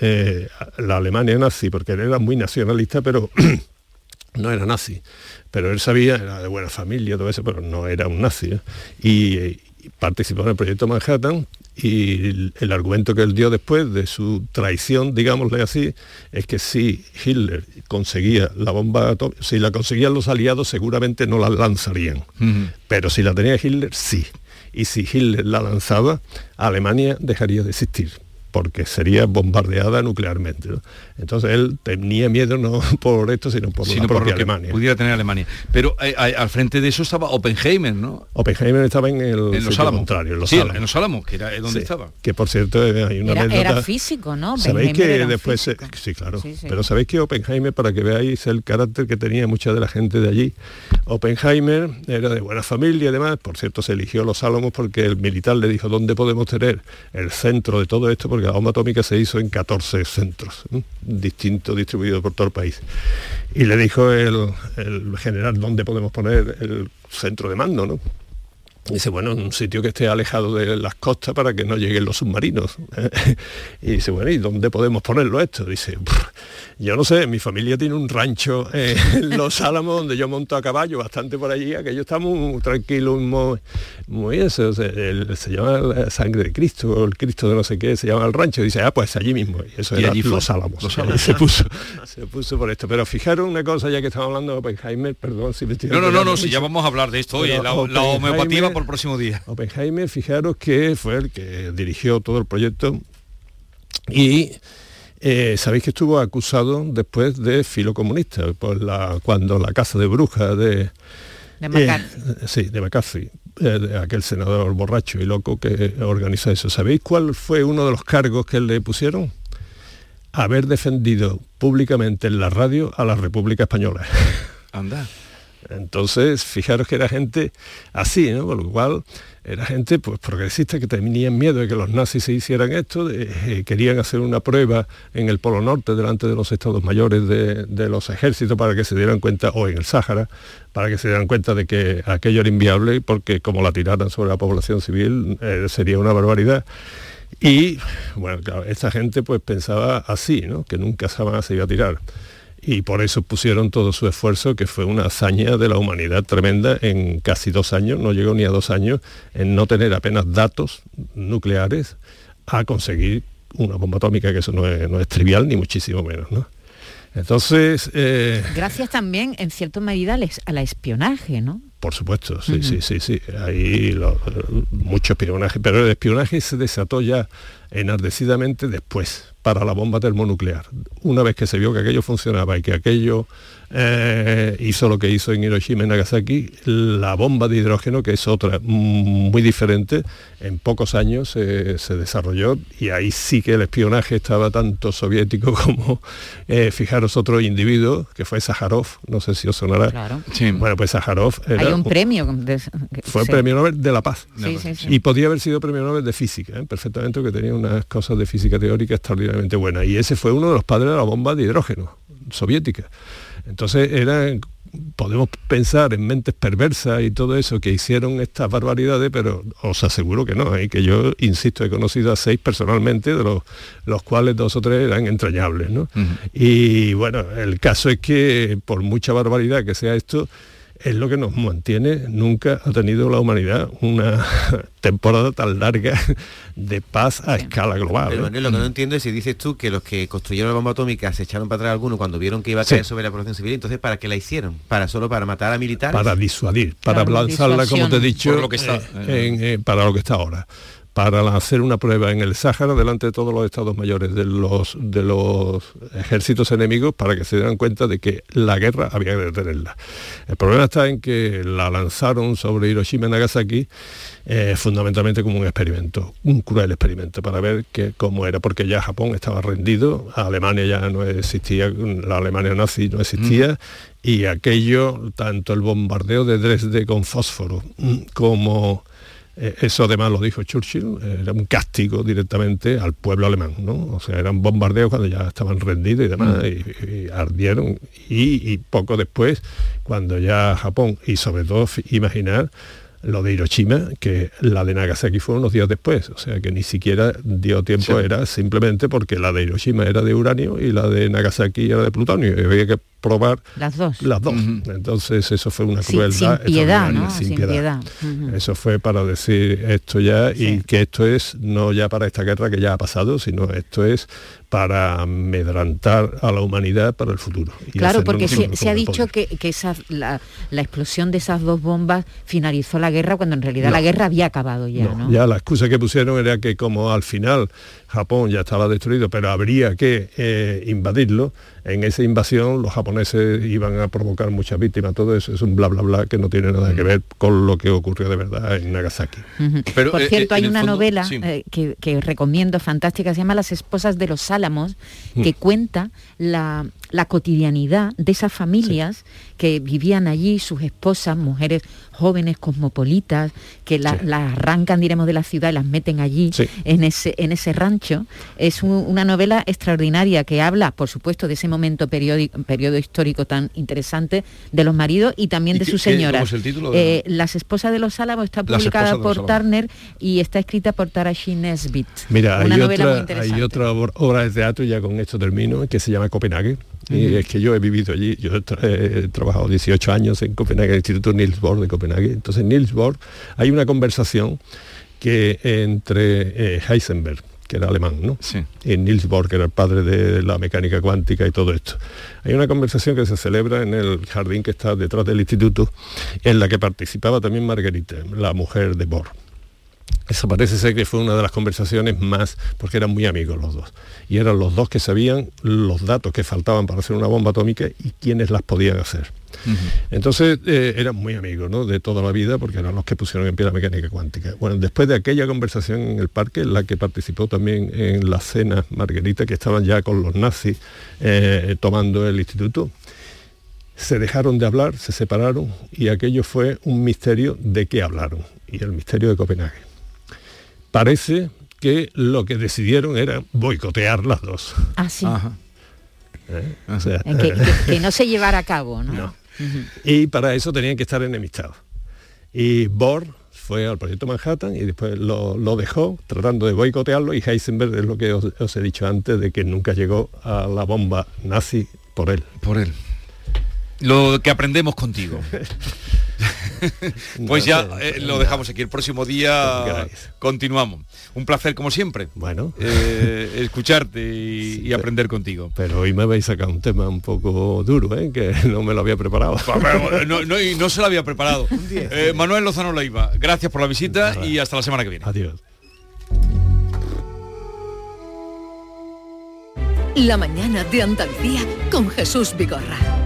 eh, la Alemania nazi, porque él era muy nacionalista, pero no era nazi, pero él sabía, era de buena familia, todo eso, pero no era un nazi. ¿eh? Y, participó en el proyecto Manhattan Y el, el argumento que él dio después de su traición, digámosle así, es que si Hitler conseguía la bomba atómica, si la conseguían los aliados seguramente no la lanzarían. Pero si la tenía Hitler, sí. Y si Hitler la lanzaba, Alemania dejaría de existir porque sería bombardeada nuclearmente. ¿no? Entonces él tenía miedo no por esto, sino por Sino la por propia lo que Alemania. pudiera tener Alemania. Pero eh, eh, al frente de eso estaba Oppenheimer, ¿no? Oppenheimer estaba en el En los Álamos. contrario, en los Sí, Álamos. en los Álamos, que era eh, donde Sí, estaba. Que por cierto eh, hay una Era, anécdota. era físico, ¿no? Sabéis que después, se- sí, claro, Sí, sí. pero sabéis que Oppenheimer, para que veáis el carácter que tenía mucha de la gente de allí, Oppenheimer era de buena familia y demás, por cierto se eligió los Álamos porque el militar le dijo dónde podemos tener el centro de todo esto, porque la bomba atómica se hizo en 14 centros distintos distribuidos por todo el país. Y le dijo el, el general dónde podemos poner el centro de mando, ¿no? Dice, bueno, en un sitio que esté alejado de las costas para que no lleguen los submarinos. y dice, bueno, ¿y dónde podemos ponerlo esto? Dice, "Pff, yo no sé, mi familia tiene un rancho eh, en Los Álamos donde yo monto a caballo bastante por allí, aquello está muy tranquilo, muy, muy eso, se, el- se llama la sangre de Cristo, o el Cristo de no sé qué, se llama el rancho, dice, ah, pues allí mismo, y eso Y era allí fue. Los Álamos. Los se puso, se puso por esto. Pero fijaros una cosa, ya que estamos hablando de Oppenheimer, perdón si me estoy No, no, no, no, si ya vamos a hablar de esto, Pero la, la homeopatía por el próximo día. Oppenheimer, fijaros que fue el que dirigió todo el proyecto y eh, sabéis que estuvo acusado después de filocomunista por la, cuando la casa de brujas de, De McCarthy. eh, sí, de McCarthy, eh, de aquel senador borracho y loco que organizó eso. ¿Sabéis cuál fue uno de los cargos que le pusieron? Haber defendido públicamente en la radio a la República Española. Anda. Entonces, fijaros que era gente así, ¿no? Por lo cual era gente pues progresista que tenían miedo de que los nazis se hicieran esto, eh, querían hacer una prueba en el Polo Norte delante de los estados mayores de, de los ejércitos para que se dieran cuenta, o en el Sáhara, para que se dieran cuenta de que aquello era inviable, porque como la tiraran sobre la población civil eh, sería una barbaridad. Y bueno, claro, esta gente pues pensaba así, ¿no? Que nunca jamás se iba a tirar. Y por eso pusieron todo su esfuerzo, que fue una hazaña de la humanidad tremenda en casi dos años, no llegó ni a dos años, en no tener apenas datos nucleares a conseguir una bomba atómica, que eso no es, no es trivial, ni muchísimo menos, ¿no? Entonces, eh, Gracias también, en cierta medida, al es- al espionaje, ¿no? Por supuesto, sí, sí, sí, sí. Hay lo- mucho espionaje, pero el espionaje se desató ya enardecidamente después para la bomba termonuclear. Una vez que se vio que aquello funcionaba y que aquello eh, hizo lo que hizo en Hiroshima y Nagasaki, la bomba de hidrógeno, que es otra mm, muy diferente, en pocos años eh, se desarrolló y ahí sí que el espionaje estaba tanto soviético como, eh, fijaros, otro individuo, que fue Sájarov, no sé si os sonará. Claro. Bueno, pues Sájarov era Hay un premio. de- que- fue sí. premio Nobel de la Paz. Sí, sí, sí. Y podía haber sido premio Nobel de física, ¿eh? perfectamente, porque tenía unas cosas de física teórica extraordinariamente buenas. Y ese fue uno de los padres de la bomba de hidrógeno soviética. Entonces era podemos pensar en mentes perversas y todo eso que hicieron estas barbaridades, pero os aseguro que no, ¿eh? que yo, insisto, he conocido a seis personalmente, de los, los cuales dos o tres eran entrañables. ¿no? Y bueno, el caso es que por mucha barbaridad que sea esto, es lo que nos mantiene. Nunca ha tenido la humanidad una temporada tan larga de paz a escala global. Pero lo que no entiendo es si dices tú que los que construyeron la bomba atómica se echaron para atrás algunos cuando vieron que iba a Sí. caer sobre la población civil, entonces ¿para qué la hicieron? ¿Para solo para matar a militares? para disuadir, para Claro, lanzarla, como te he dicho, Por lo que está, eh, en, eh, para lo que está ahora. Para hacer una prueba en el Sáhara delante de todos los estados mayores de los, de los ejércitos enemigos para que se dieran cuenta de que la guerra había que detenerla. El problema está en que la lanzaron sobre Hiroshima y Nagasaki eh, fundamentalmente como un experimento, un cruel experimento para ver que, cómo era, porque ya Japón estaba rendido, Alemania ya no existía, la Alemania nazi no existía, y aquello, tanto el bombardeo de Dresde con fósforo mm, como... eh, Eso además lo dijo Churchill, era un castigo directamente al pueblo alemán, ¿no? O sea, eran bombardeos cuando ya estaban rendidos y demás, Mm. y, y ardieron. Y, y poco después, cuando ya Japón, y sobre todo imaginar lo de Hiroshima, que la de Nagasaki fue unos días después, o sea que ni siquiera dio tiempo, Sí. era simplemente porque la de Hiroshima era de uranio y la de Nagasaki era de plutonio, y había que probar las dos. Las dos. Entonces eso fue una crueldad. sin piedad, ¿no? Sin, Sin piedad. Eso fue para decir esto ya y que esto es no ya para esta guerra que ya ha pasado, sino esto es para amedrantar a la humanidad para el futuro. Y Claro, porque se, ha dicho que, que esa, la, la explosión de esas dos bombas finalizó la guerra cuando en realidad No. la guerra había acabado ya, No, ¿no? Ya la excusa que pusieron era que como al final Japón ya estaba destruido, pero habría que eh, invadirlo, en esa invasión los japoneses iban a provocar muchas víctimas, todo eso es un bla bla bla que no tiene nada que ver con lo que ocurrió de verdad en Nagasaki. Pero, Por eh, cierto, eh, hay una fondo, novela sí. eh, que, que recomiendo, fantástica, se llama Las esposas de los Álamos, Mm. que cuenta la, la cotidianidad de esas familias que vivían allí, sus esposas, mujeres jóvenes, cosmopolitas, que la- las arrancan, diremos, de la ciudad y las meten allí, Sí. en, ese, en ese rancho. Es un- una novela extraordinaria que habla, por supuesto, de ese momento periódico, periodo histórico tan interesante de los maridos y también ¿Y de qué- sus qué- señoras. título de Eh, las esposas de los Álamos está publicada por. Turner y está escrita por Tarashi Nesbitt. Mira, una hay novela muy otra, interesante. hay otra obra de teatro, ya con esto termino, que se llama Copenhague. Y es que yo he vivido allí, yo he, tra- he trabajado 18 años en Copenhague, en el Instituto Niels Bohr de Copenhague. Entonces, en Niels Bohr hay una conversación que entre eh, Heisenberg, que era alemán, ¿no? Y Niels Bohr, que era el padre de la mecánica cuántica y todo esto. Hay una conversación que se celebra en el jardín que está detrás del instituto, en la que participaba también Margarita, la mujer de Bohr. Esa parece ser que fue una de las conversaciones más, porque eran muy amigos los dos. Y eran los dos que sabían los datos que faltaban para hacer una bomba atómica y quiénes las podían hacer. Entonces eh, eran muy amigos ¿no? de toda la vida porque eran los que pusieron en pie la mecánica cuántica. Bueno, después de aquella conversación en el parque, en la que participó también en la cena Margarita, que estaban ya con los nazis eh, tomando el instituto, se dejaron de hablar, se separaron y aquello fue un misterio de qué hablaron, y el misterio de Copenhague. Parece que lo que decidieron era boicotear las dos. Ah, sí. ¿eh? O sea, que, que- que no se llevara a cabo, ¿no? Y para eso tenían que estar enemistados. Y Bohr fue al proyecto Manhattan y después lo, lo dejó tratando de boicotearlo y Heisenberg es lo que os, os he dicho antes de que nunca llegó a la bomba nazi por él. Por él. Lo que aprendemos contigo. pues ya eh, lo dejamos aquí. El próximo día continuamos. Un placer como siempre. Bueno. Eh, escucharte y, y aprender contigo. Pero hoy me habéis sacado un tema un poco duro, ¿eh? que no me lo había preparado. No, no, y no se lo había preparado. Eh, Manuel Lozano Leiva, gracias por la visita y hasta la semana que viene. Adiós. La mañana de Andalucía con Jesús Vigorra.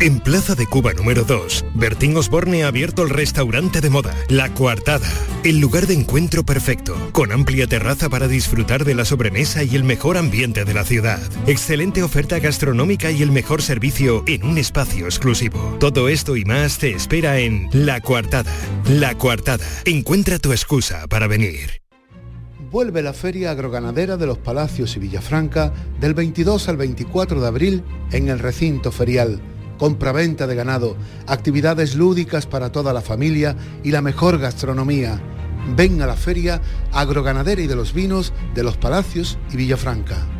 En Plaza de Cuba número 2, Bertín Osborne ha abierto el restaurante de moda, La Coartada, el lugar de encuentro perfecto, con amplia terraza para disfrutar de la sobremesa y el mejor ambiente de la ciudad. Excelente oferta gastronómica y el mejor servicio en un espacio exclusivo. Todo esto y más te espera en La Coartada. La Coartada, encuentra tu excusa para venir. Vuelve la Feria Agroganadera de los Palacios y Villafranca del 22 al 24 de abril en el recinto ferial compra-venta de ganado, actividades lúdicas para toda la familia y la mejor gastronomía. Ven a la feria agroganadera y de los vinos de los Palacios y Villafranca.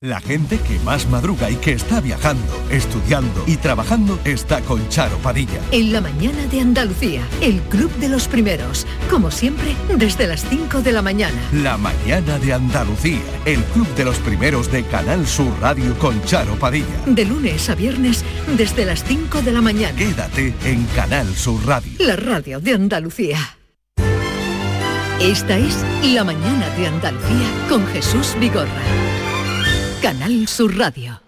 La gente que más madruga y que está viajando, estudiando y trabajando está con Charo Padilla. En la mañana de Andalucía, el Club de los Primeros, como siempre, desde las 5 de la mañana. La mañana de Andalucía, el Club de los Primeros de Canal Sur Radio con Charo Padilla. De lunes a viernes, desde las 5 de la mañana. Quédate en Canal Sur Radio. La radio de Andalucía. Esta es La mañana de Andalucía con Jesús Vigorra. Canal Sur Radio.